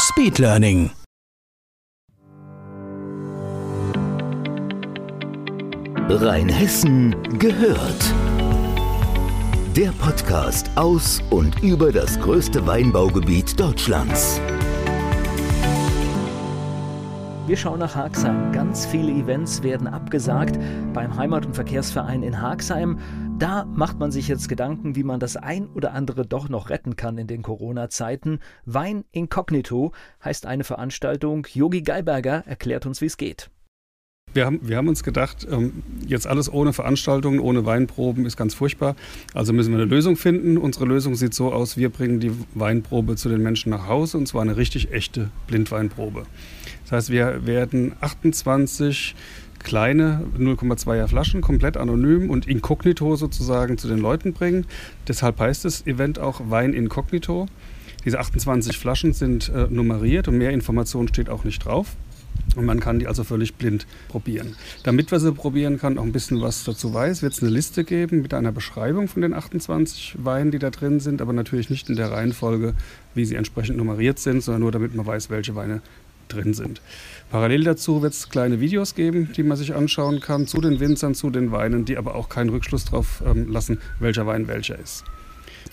Speedlearning. Rheinhessen gehört. Der Podcast aus und über das größte Weinbaugebiet Deutschlands. Wir schauen nach Haagsheim. Ganz viele Events werden abgesagt beim Heimat- und Verkehrsverein in Haagsheim. Da macht man sich jetzt Gedanken, wie man das ein oder andere doch noch retten kann in den Corona-Zeiten. Wein Incognito heißt eine Veranstaltung. Yogi Geiberger erklärt uns, wie es geht. Wir haben, wir haben uns gedacht, ähm, jetzt alles ohne Veranstaltungen, ohne Weinproben ist ganz furchtbar. Also müssen wir eine Lösung finden. Unsere Lösung sieht so aus, wir bringen die Weinprobe zu den Menschen nach Hause und zwar eine richtig echte Blindweinprobe. Das heißt, wir werden 28 kleine 0,2er Flaschen komplett anonym und inkognito sozusagen zu den Leuten bringen. Deshalb heißt das Event auch Wein inkognito. Diese 28 Flaschen sind äh, nummeriert und mehr Informationen steht auch nicht drauf. Und man kann die also völlig blind probieren. Damit man sie probieren kann, auch ein bisschen was dazu weiß, wird es eine Liste geben mit einer Beschreibung von den 28 Weinen, die da drin sind, aber natürlich nicht in der Reihenfolge, wie sie entsprechend nummeriert sind, sondern nur damit man weiß, welche Weine drin sind. Parallel dazu wird es kleine Videos geben, die man sich anschauen kann zu den Winzern, zu den Weinen, die aber auch keinen Rückschluss darauf ähm, lassen, welcher Wein welcher ist.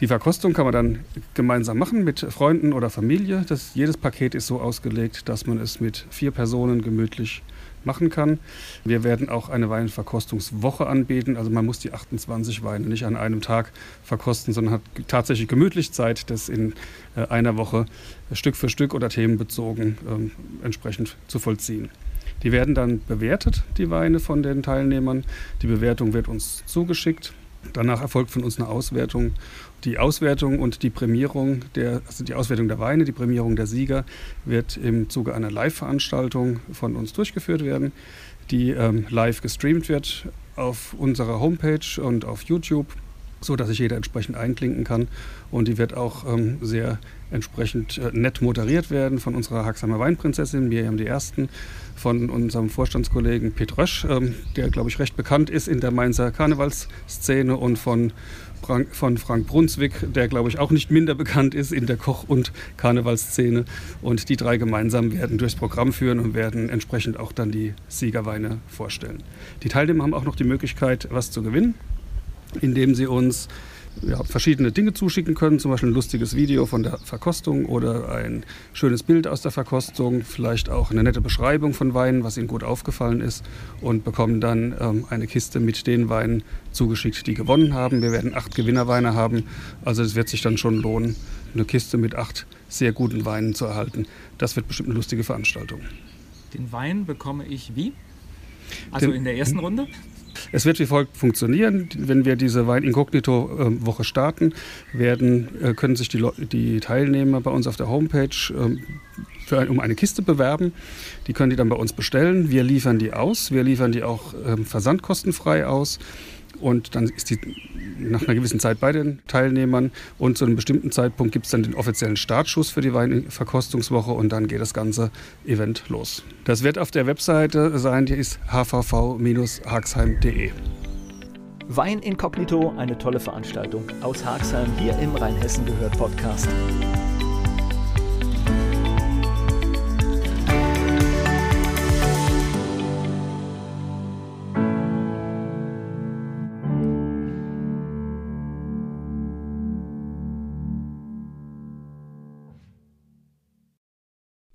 Die Verkostung kann man dann gemeinsam machen mit Freunden oder Familie. Das, jedes Paket ist so ausgelegt, dass man es mit vier Personen gemütlich machen kann. Wir werden auch eine Weinverkostungswoche anbieten. Also man muss die 28 Weine nicht an einem Tag verkosten, sondern hat tatsächlich gemütlich Zeit, das in äh, einer Woche Stück für Stück oder themenbezogen ähm, entsprechend zu vollziehen. Die werden dann bewertet, die Weine von den Teilnehmern. Die Bewertung wird uns zugeschickt. Danach erfolgt von uns eine Auswertung. Die Auswertung und die Prämierung, der, also die Auswertung der Weine, die Prämierung der Sieger wird im Zuge einer Live-Veranstaltung von uns durchgeführt werden, die ähm, live gestreamt wird auf unserer Homepage und auf YouTube so dass sich jeder entsprechend einklinken kann. Und die wird auch ähm, sehr entsprechend äh, nett moderiert werden von unserer Haxheimer Weinprinzessin Miriam die Ersten, von unserem Vorstandskollegen Pete Rösch, ähm, der, glaube ich, recht bekannt ist in der Mainzer Karnevalsszene und von von Frank Brunswick, der, glaube ich, auch nicht minder bekannt ist in der Koch- und Karnevalsszene. Und die drei gemeinsam werden durchs Programm führen und werden entsprechend auch dann die Siegerweine vorstellen. Die Teilnehmer haben auch noch die Möglichkeit, was zu gewinnen indem sie uns ja, verschiedene Dinge zuschicken können, zum Beispiel ein lustiges Video von der Verkostung oder ein schönes Bild aus der Verkostung, vielleicht auch eine nette Beschreibung von Weinen, was ihnen gut aufgefallen ist und bekommen dann ähm, eine Kiste mit den Weinen zugeschickt, die gewonnen haben. Wir werden acht Gewinnerweine haben, also es wird sich dann schon lohnen, eine Kiste mit acht sehr guten Weinen zu erhalten. Das wird bestimmt eine lustige Veranstaltung. Den Wein bekomme ich wie? Also Den, in der ersten Runde? Es wird wie folgt funktionieren. Wenn wir diese Wein Inkognito Woche starten, werden, äh, können sich die, die Teilnehmer bei uns auf der Homepage ähm, für, um eine Kiste bewerben. Die können die dann bei uns bestellen. Wir liefern die aus. Wir liefern die auch ähm, versandkostenfrei aus. Und dann ist die nach einer gewissen Zeit bei den Teilnehmern. Und zu einem bestimmten Zeitpunkt gibt es dann den offiziellen Startschuss für die Weinverkostungswoche und dann geht das ganze Event los. Das wird auf der Webseite sein, die ist hvv-haxheim.de. Wein Inkognito, eine tolle Veranstaltung aus Haxheim hier im Rheinhessen gehört Podcast.